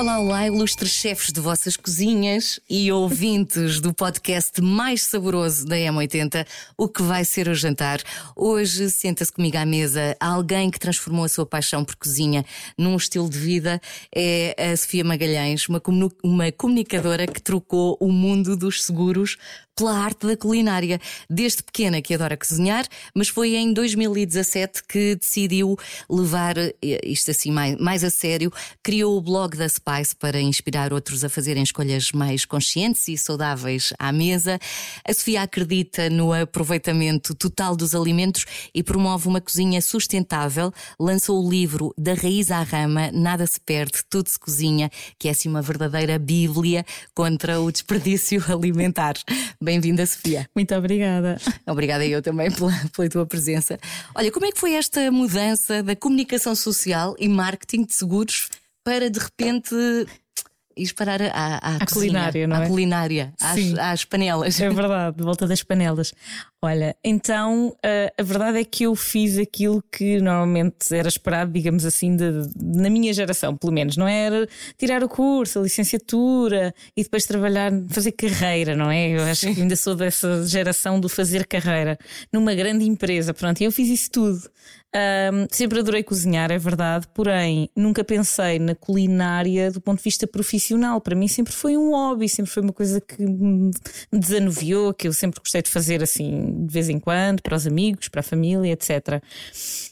Olá, olá, ilustres chefes de vossas cozinhas e ouvintes do podcast mais saboroso da M80, o que vai ser o jantar. Hoje senta-se comigo à mesa alguém que transformou a sua paixão por cozinha num estilo de vida. É a Sofia Magalhães, uma, uma comunicadora que trocou o mundo dos seguros pela arte da culinária. Desde pequena que adora cozinhar, mas foi em 2017 que decidiu levar eh, isto assim mais, mais a sério. Criou o blog da Spice para inspirar outros a fazerem escolhas mais conscientes e saudáveis à mesa. A Sofia acredita no aproveitamento total dos alimentos e promove uma cozinha sustentável. Lançou o livro Da Raiz à Rama, Nada se perde, tudo se cozinha, que é assim uma verdadeira bíblia contra o desperdício alimentar. Bem-vinda, Sofia. Muito obrigada. Obrigada eu também pela, pela tua presença. Olha, como é que foi esta mudança da comunicação social e marketing de seguros para de repente e parar à, à, à culinária, não é? À culinária, às, às, panelas. É verdade, de volta das panelas. Olha, então a, a, verdade é que eu fiz aquilo que normalmente era esperado, digamos assim, de, na minha geração, pelo menos. Não era tirar o curso, a licenciatura e depois trabalhar, fazer carreira, não é? Eu acho que ainda sou dessa geração do fazer carreira numa grande empresa. Pronto, e eu fiz isso tudo. Um, sempre adorei cozinhar, é verdade, porém nunca pensei na culinária do ponto de vista profissional. Para mim sempre foi um hobby, sempre foi uma coisa que me desanuviou, que eu sempre gostei de fazer assim de vez em quando, para os amigos, para a família, etc.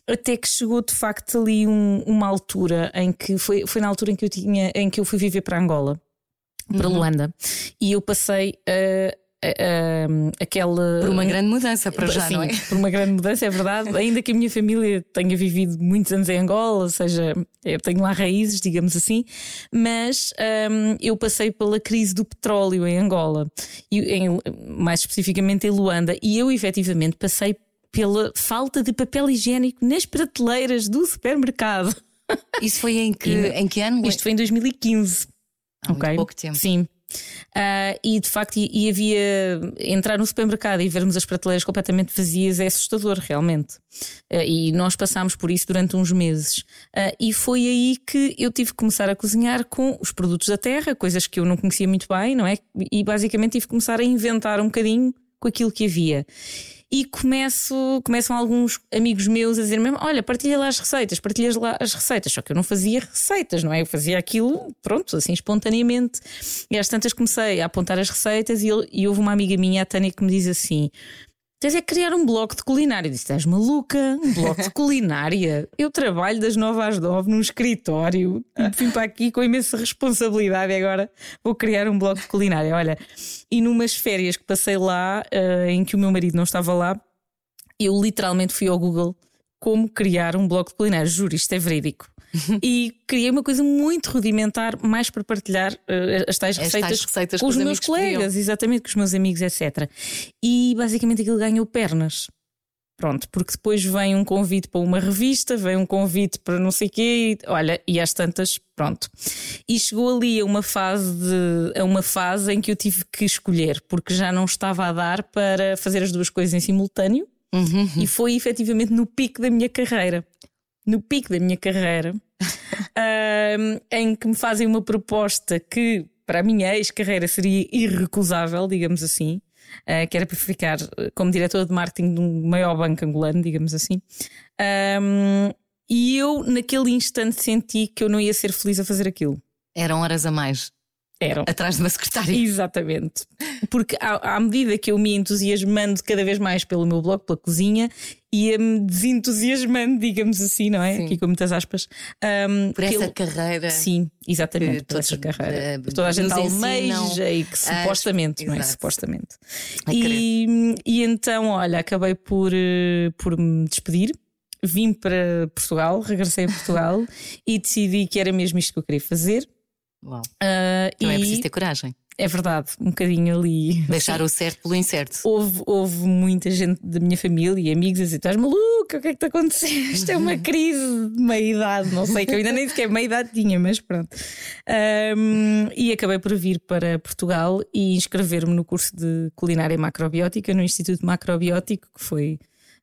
Até que chegou de facto ali um, uma altura em que foi, foi na altura em que eu tinha, em que eu fui viver para Angola, para uhum. Luanda, e eu passei a uh, aquela. Por uma grande mudança para já, Sim, não é? Por uma grande mudança, é verdade. Ainda que a minha família tenha vivido muitos anos em Angola, ou seja, eu tenho lá raízes, digamos assim, mas um, eu passei pela crise do petróleo em Angola, e em, mais especificamente em Luanda, e eu efetivamente passei pela falta de papel higiênico nas prateleiras do supermercado. Isso foi em que, em que ano? Isto foi em 2015. Há okay. pouco tempo. Sim. Uh, e de facto, e, e, havia entrar no supermercado e vermos as prateleiras completamente vazias é assustador, realmente. Uh, e nós passámos por isso durante uns meses. Uh, e foi aí que eu tive que começar a cozinhar com os produtos da terra, coisas que eu não conhecia muito bem, não é? E basicamente tive que começar a inventar um bocadinho com aquilo que havia e começo, começam alguns amigos meus a dizer mesmo: Olha, partilha lá as receitas, partilhas lá as receitas. Só que eu não fazia receitas, não é? Eu fazia aquilo, pronto, assim, espontaneamente. E às tantas comecei a apontar as receitas e, e houve uma amiga minha, a Tânia, que me diz assim: Tens é criar um blog de culinária. Disse: Estás maluca? Um blog de culinária? Eu trabalho das nove às nove num escritório. Vim para aqui com imensa responsabilidade e agora vou criar um blog de culinária. Olha, e numas férias que passei lá, uh, em que o meu marido não estava lá, eu literalmente fui ao Google como criar um blog de culinária. Juro, isto é verídico. e criei uma coisa muito rudimentar, mais para partilhar uh, as tais receitas, receitas com os, os meus colegas, exatamente, com os meus amigos, etc. E basicamente aquilo ganhou pernas. Pronto, porque depois vem um convite para uma revista, vem um convite para não sei o quê, e, olha, e às tantas, pronto. E chegou ali a uma fase de, a uma fase em que eu tive que escolher, porque já não estava a dar para fazer as duas coisas em simultâneo. Uhum. E foi efetivamente no pico da minha carreira no pico da minha carreira, um, em que me fazem uma proposta que para a minha ex-carreira seria irrecusável, digamos assim, uh, que era para ficar como diretora de marketing de um maior banco angolano, digamos assim. Um, e eu, naquele instante, senti que eu não ia ser feliz a fazer aquilo. Eram horas a mais. Eram. Atrás de uma secretária. Exatamente. Porque à, à, medida que eu me entusiasmando cada vez mais pelo meu blog, pela cozinha, ia-me desentusiasmando, digamos assim, não é? Sim. Aqui com muitas aspas. Um, Por essa carreira. Sim, exatamente. Por essa carreira. Uh, toda a gente almeja e que supostamente, não é? Supostamente. E, e então, olha, acabei por, eh, por me despedir vim para Portugal, regressei a Portugal e decidi que era mesmo isto que eu queria fazer. Uau. Uh, então e... é preciso ter coragem. É verdade, um bocadinho ali. Deixar o certo pelo incerto. Houve, houve muita gente da minha família e amigos a dizer: estás maluca, o que é que está acontecendo? Isto é uma crise de meia idade, não sei, que eu ainda nem sequer meia idade tinha, mas pronto. Um, e acabei por vir para Portugal e inscrever-me no curso de culinária macrobiótica no Instituto Macrobiótico, que foi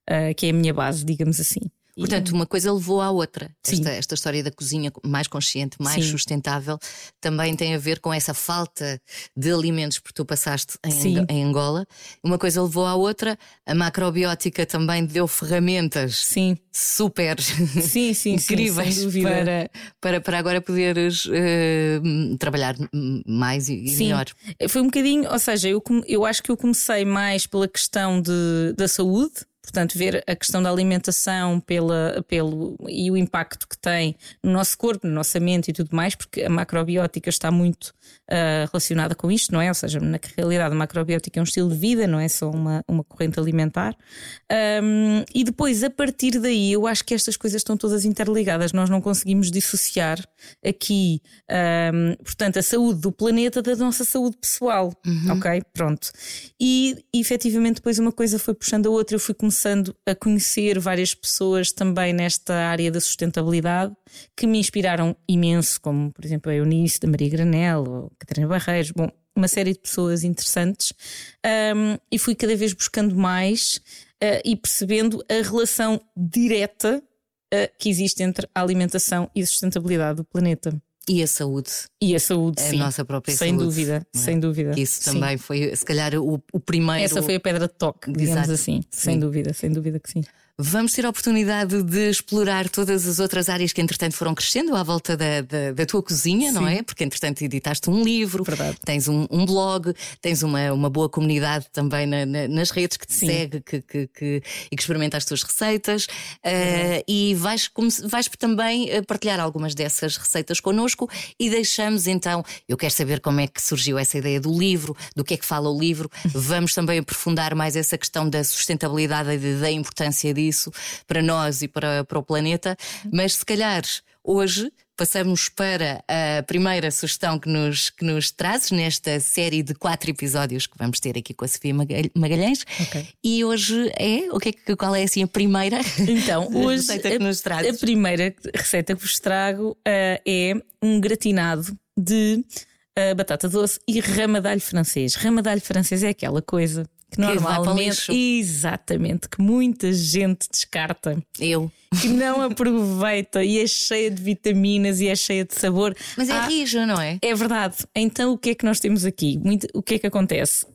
uh, que é a minha base, digamos assim. Portanto, uma coisa levou à outra. Esta, esta, história da cozinha mais consciente, mais Sim. sustentável, também tem a ver com essa falta de alimentos que tu passaste em, em, Angola. Uma coisa levou à outra. A macrobiótica também deu ferramentas Sim. super sim, incríveis para, para, para agora poderes uh, trabalhar mais e, sim. melhor. Foi um bocadinho, ou seja, eu, eu acho que eu comecei mais pela questão de, da saúde Portanto, ver a questão da alimentação pela, pelo, e o impacto que tem no nosso corpo, na nossa mente e tudo mais, porque a macrobiótica está muito uh, relacionada com isto, não é? Ou seja, na realidade, a macrobiótica é um estilo de vida, não é só uma, uma corrente alimentar. Um, e depois, a partir daí, eu acho que estas coisas estão todas interligadas. Nós não conseguimos dissociar aqui, um, portanto, a saúde do planeta da nossa saúde pessoal. Uhum. Ok? Pronto. E efetivamente, depois uma coisa foi puxando a outra. Eu fui começando a conhecer várias pessoas também nesta área da sustentabilidade que me inspiraram imenso, como por exemplo a Eunice da Maria Granel ou Catarina Barreiros, bom, uma série de pessoas interessantes um, e fui cada vez buscando mais uh, e percebendo a relação direta uh, que existe entre a alimentação e a sustentabilidade do planeta. E a saúde. E a saúde, a sim. nossa própria sem saúde. Dúvida, é? Sem dúvida. Isso também sim. foi, se calhar, o, o, primeiro. Essa foi a pedra de toque, digamos Exato. assim. Sim. Sem dúvida, sem dúvida que sim. Vamos ter a oportunidade de explorar todas as outras áreas que, entretanto, foram crescendo à volta da, da, da tua cozinha, Sim. não é? Porque, entretanto, editaste um livro, Verdade. tens um, um, blog, tens uma, uma boa comunidade também na, na, nas redes que te Sim. segue que, que, que, e que experimenta as tuas receitas. Uh, e vais, vais também eh, partilhar algumas dessas receitas connosco e deixamos então. Eu quero saber como é que surgiu essa ideia do livro, do que é que fala o livro. Vamos também aprofundar mais essa questão da sustentabilidade e da importância disso isso para nós e para, para o planeta, mas se calhar hoje passamos para a primeira sugestão que nos, que nos trazes nesta série de quatro episódios que vamos ter aqui com a Sofia Magalhães. Okay. E hoje é, o que é que, qual é assim a primeira então, hoje, receita que nos trazes? A primeira receita que vos trago uh, é um gratinado de uh, batata doce e ramadalho francês. Ramadalho francês é aquela coisa que normalmente, exatamente, que muita gente descarta. Eu. Que não aproveita e é cheia de vitaminas e é cheia de sabor. Mas é ah, rija, não é? É verdade. Então o que é que nós temos aqui? Muito, o que é que acontece?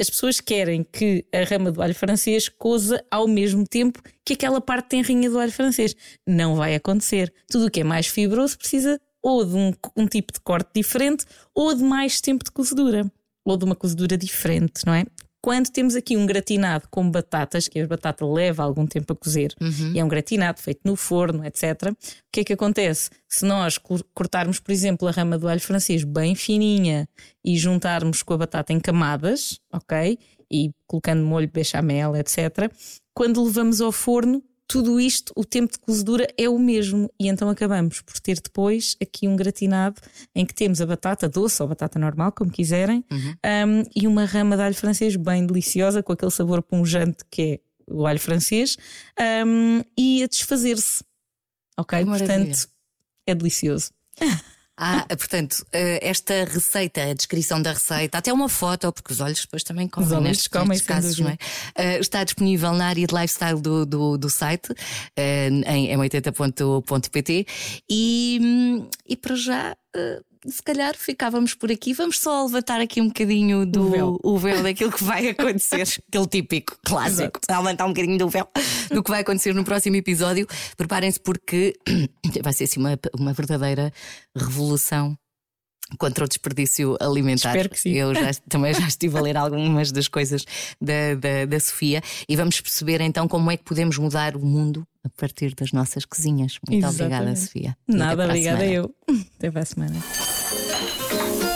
As pessoas querem que a rama do alho francês coza ao mesmo tempo que aquela parte tenrinha do alho francês. Não vai acontecer. Tudo o que é mais fibroso precisa ou de um, um tipo de corte diferente ou de mais tempo de cozedura ou de uma cozedura diferente, não é? Quando temos aqui um gratinado com batatas, que a batata leva algum tempo a cozer, uhum. e é um gratinado feito no forno, etc., o que é que acontece? Se nós cortarmos, por exemplo, a rama do alho francês bem fininha e juntarmos com a batata em camadas, ok? E colocando molho bechamel, etc., quando levamos ao forno, tudo isto, o tempo de cozedura é o mesmo. E então acabamos por ter depois aqui um gratinado em que temos a batata doce ou batata normal, como quiserem, uhum. um, e uma rama de alho francês bem deliciosa, com aquele sabor pungente que é o alho francês, um, e a desfazer-se. Ok? Portanto, é delicioso. Ah, portanto, eh, esta receita, a descrição da receita, até uma foto, porque os olhos depois também comem, os olhos nestes, comem, nestes casos, não é? Uh, está disponível na área de lifestyle do, do, do site, uh, em m80.pt e, hum, e para já. Se calhar ficávamos por aqui. Vamos só levantar aqui um bocadinho do o véu, o véu daquilo que vai acontecer. Aquele típico clássico. Levantar um bocadinho do véu do que vai acontecer no próximo episódio. Preparem-se porque vai ser assim uma, uma verdadeira revolução contra o desperdício alimentar. Espero que sim. Eu já, também já estive a ler algumas das coisas da, da, da, Sofia e vamos perceber então como é que podemos mudar o mundo a partir das nossas cozinhas. Muito Exatamente. obrigada, Sofia. Nada, obrigada eu. Até para a semana. Thank you.